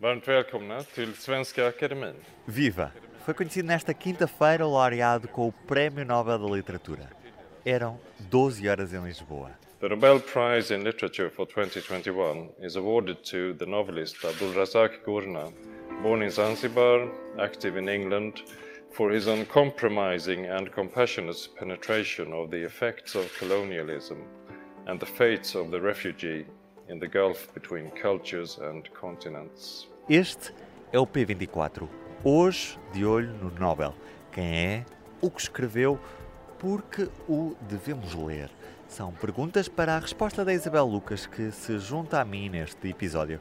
Varmt välkomna till Svenska Akademin. Viva! Foi conhecido nesta quinta-feira o laureado com o Prémio Nobel da Literatura. Eram 12 horas em Lisboa. The Nobel Prize in Literature for 2021 is awarded to the novelist Abdulrazak Gurna, born in Zanzibar, active in England, for his uncompromising and compassionate penetration of the effects of colonialism and the fates of the refugee in the gulf between cultures and continents. Este é o P24. Hoje, de olho no Nobel. Quem é? O que escreveu? Porque o devemos ler? São perguntas para a resposta da Isabel Lucas, que se junta a mim neste episódio.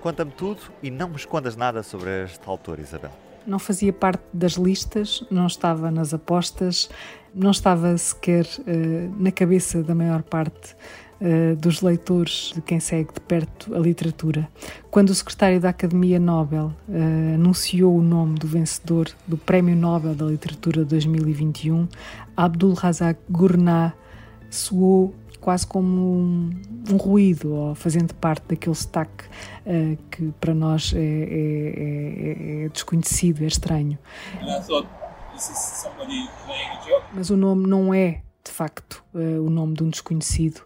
Conta-me tudo e não me escondas nada sobre este autor, Isabel. Não fazia parte das listas, não estava nas apostas, não estava sequer uh, na cabeça da maior parte uh, dos leitores de quem segue de perto a literatura. Quando o secretário da Academia Nobel uh, anunciou o nome do vencedor do Prémio Nobel da Literatura 2021, Abdul Razak Gurnah soou quase como um, um, ruído, ou fazendo parte daquele sotaque uh, que para nós é, é, é, é desconhecido, é estranho. Mas o nome não é, de facto, uh, o nome de um desconhecido.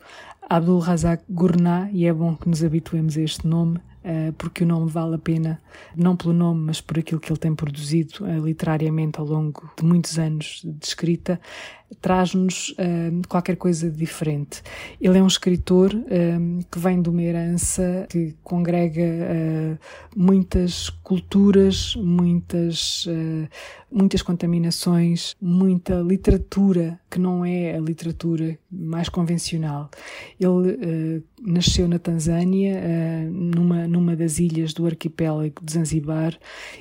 Abdul Razak Gurnah, e é bom que nos habituemos a este nome, uh, porque o nome vale a pena, não pelo nome, mas por aquilo que ele tem produzido literariamente ao longo de muitos anos de escrita traz-nos uh, qualquer coisa de diferente. Ele é um escritor uh, que vem de uma herança que congrega uh, muitas culturas, muitas, muitas contaminações, muita literatura que não é a literatura mais convencional. Ele nasceu na Tanzânia, numa, numa das ilhas do arquipélago de Zanzibar,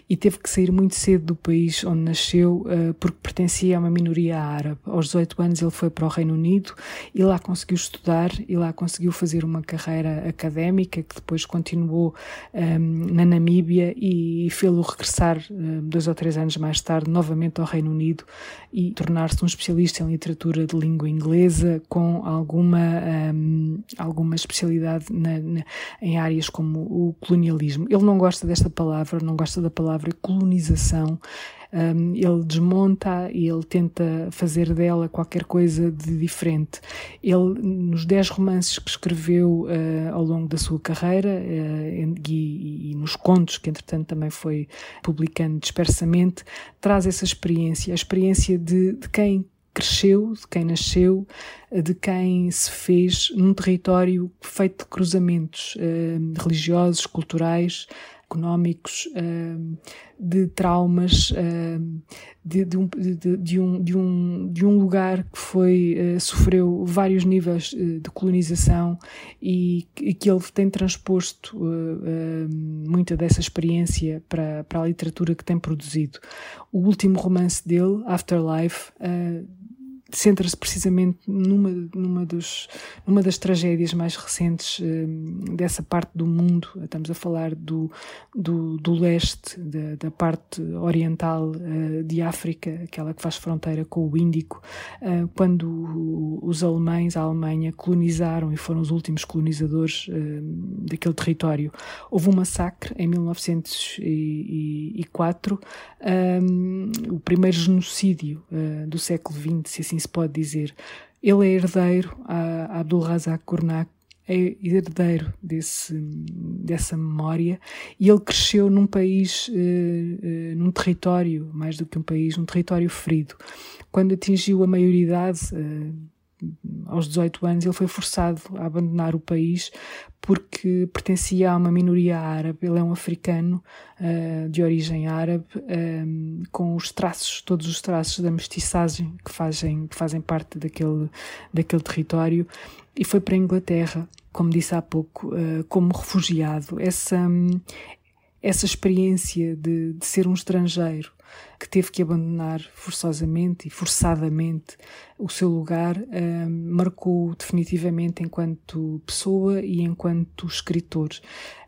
e teve que sair muito cedo do país onde nasceu porque pertencia a uma minoria árabe aos 18 anos ele foi para o Reino Unido e lá conseguiu estudar e lá conseguiu fazer uma carreira académica que depois continuou um, na Namíbia e fê-lo regressar um, dois ou três anos mais tarde novamente ao Reino Unido e tornar-se um especialista em literatura de língua inglesa com alguma, um, alguma especialidade na, na, em áreas como o colonialismo. Ele não gosta desta palavra, não gosta da palavra colonização um, ele desmonta e ele tenta fazer dela qualquer coisa de diferente. Ele, nos dez romances que escreveu uh, ao longo da sua carreira uh, e, e, nos contos, que entretanto também foi publicando dispersamente, traz essa experiência, a experiência de, de quem cresceu, de quem nasceu, de quem se fez num território feito de cruzamentos uh, religiosos, culturais, económicos, de traumas, de, de, um, de, de, um, de, um, de um lugar que foi, eh, sofreu vários níveis eh, de colonização e, que ele tem transposto eh, muita dessa experiência para, para a literatura que tem produzido. O último romance dele, Afterlife, centra-se precisamente numa, numa, dos, numa das tragédias mais recentes uh, dessa parte do mundo. Estamos a falar do, do, do leste, da, da, parte oriental uh, de África, aquela que faz fronteira com o Índico, uh, quando os alemães, a Alemanha, colonizaram e foram os últimos colonizadores daquele território. Houve um massacre em 1904, um, o primeiro genocídio do século XX, se assim se pode dizer. Ele é herdeiro, a Abdul Razak Gurnah é herdeiro desse, dessa memória e ele cresceu num país, uh, uh, num território, mais do que um país, num território ferido. Quando atingiu a maioridade, uh, aos 18 anos, ele foi forçado a abandonar o país porque pertencia a uma minoria árabe. Ele é um africano uh, de origem árabe, eh, com os traços, todos os traços da mestiçagem que fazem, que fazem parte daquele, daquele território, e foi para a Inglaterra como disse há pouco, como refugiado. Essa, essa experiência de, de ser um estrangeiro que teve que abandonar forçosamente e forçadamente o seu lugar, uh, marcou definitivamente enquanto pessoa e enquanto escritor.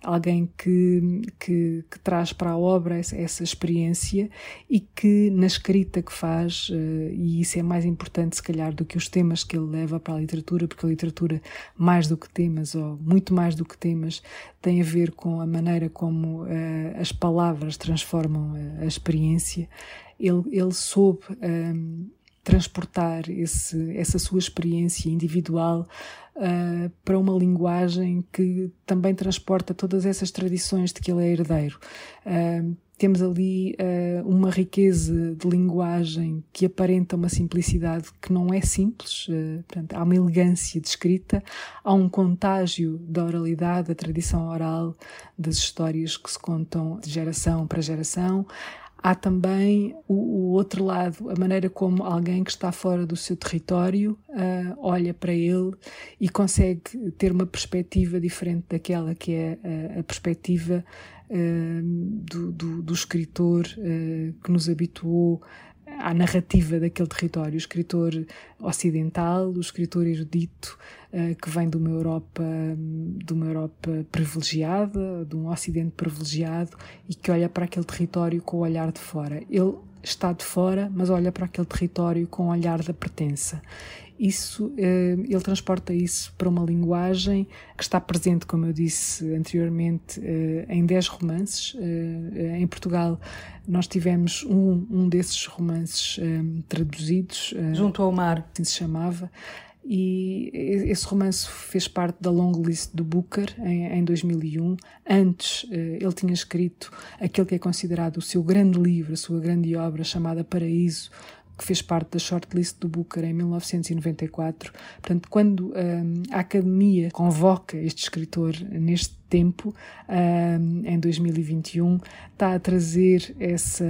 Alguém que, que, que traz para a obra essa, essa, experiência e que na escrita que faz, uh, e isso é mais importante se calhar do que os temas que ele leva para a literatura, porque a literatura, mais do que temas, ou muito mais do que temas, tem a ver com a maneira como uh, as palavras transformam a, a experiência ele, ele soube um, transportar esse, essa sua experiência individual uh, para uma linguagem que também transporta todas essas tradições de que ele é herdeiro. Uh, temos ali uh, uma riqueza de linguagem que aparenta uma simplicidade que não é simples, uh, portanto, há uma elegância de escrita, há um contágio da oralidade, da tradição oral, das histórias que se contam de geração para geração, Há também o, o, outro lado, a maneira como alguém que está fora do seu território uh, olha para ele e consegue ter uma perspectiva diferente daquela que é a, a perspectiva uh, do, do, do, escritor uh, que nos habituou à narrativa daquele território, o escritor ocidental, o escritor erudito uh, que vem de uma Europa, de uma Europa privilegiada, de um Ocidente privilegiado e que olha para aquele território com o olhar de fora. Ele está de fora, mas olha para aquele território com o olhar da pertença isso, eh, ele transporta isso para uma linguagem que está presente, como eu disse anteriormente, eh, em 10 romances. Eh, em Portugal, nós tivemos um, um desses romances traduzidos. Junto ao Mar. Assim se chamava. E esse romance fez parte da long list do Booker em, em 2001. Antes, ele tinha escrito aquele que é considerado o seu grande livro, a sua grande obra, chamada Paraíso, que fez parte da shortlist do Booker em 1994. Portanto, quando um, a Academia convoca este escritor neste tempo, em 2021, está a trazer essa,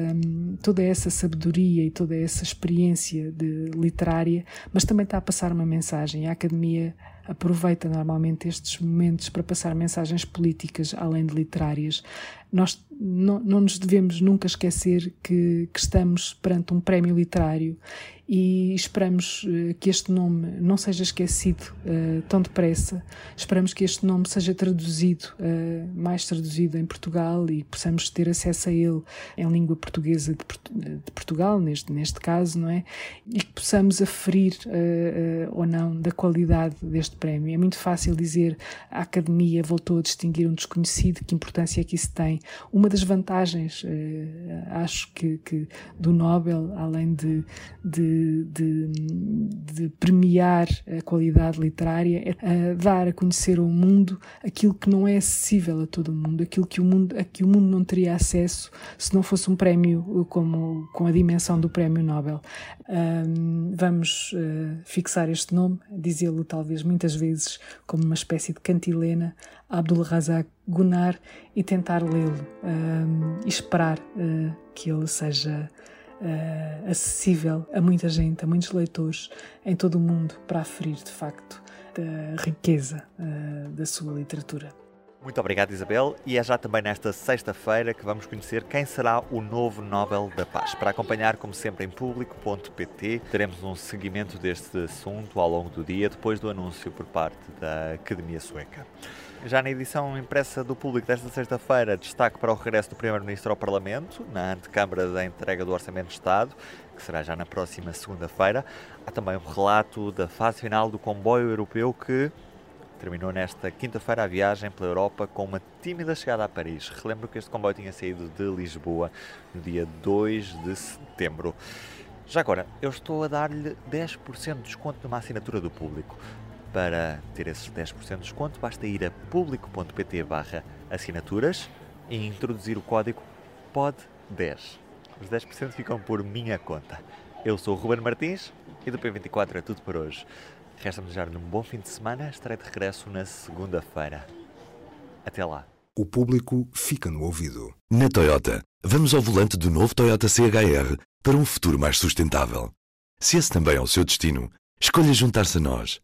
toda essa sabedoria e toda essa experiência de literária, mas também está a passar uma mensagem. A Academia aproveita normalmente estes momentos para passar mensagens políticas além de literárias. Nós não, não nos devemos nunca esquecer que, que estamos perante um prémio literário e esperamos eh, que este nome não seja esquecido uh, tão depressa. Esperamos que este nome seja traduzido, uh, mais traduzido em Portugal e possamos ter acesso a ele em língua portuguesa de, de Portugal, neste, neste caso, não é? E que possamos aferir uh, ou não da qualidade deste prémio. É muito fácil dizer a Academia voltou a distinguir um desconhecido, que importância é que isso tem? Uma das vantagens, acho que, que do Nobel, além de, de de, de, premiar a qualidade literária, é dar a conhecer ao mundo aquilo que não é acessível a todo mundo, aquilo que o mundo, a que o mundo não teria acesso se não fosse um prémio como, com a dimensão do prémio Nobel. Um, vamos uh, fixar este nome, dizê-lo talvez muitas vezes como uma espécie de cantilena, Abdul Razak Gunar, e tentar lê-lo um, e esperar uh, que ele seja uh, acessível a muita gente, a muitos leitores em todo o mundo, para aferir de facto da riqueza uh, da sua literatura. Muito obrigado, Isabel. E é já também nesta sexta-feira que vamos conhecer quem será o novo Nobel da Paz. Para acompanhar, como sempre, em público.pt, teremos um seguimento deste assunto ao longo do dia, depois do anúncio por parte da Academia Sueca. Já na edição impressa do público desta sexta-feira, destaque para o regresso do Primeiro-Ministro ao Parlamento, na antecâmara da entrega do Orçamento de Estado, que será já na próxima segunda-feira. Há também um relato da fase final do comboio europeu que terminou nesta quinta-feira a viagem pela Europa com uma tímida chegada a Paris. Relembro que este comboio tinha saído de Lisboa no dia 2 de setembro. Já agora, eu estou a dar-lhe 10% de desconto numa assinatura do público. Para ter esses 10% de desconto, basta ir a público.pt barra assinaturas e introduzir o código POD10. Os 10% ficam por minha conta. Eu sou o Ruben Martins e do P24 é tudo por hoje. Resta-me desejar-lhe um bom fim de semana. Estarei de regresso na segunda-feira. Até lá. O público fica no ouvido. Na Toyota, vamos ao volante do novo Toyota CHR para um futuro mais sustentável. Se esse também é o seu destino, escolha juntar-se a nós.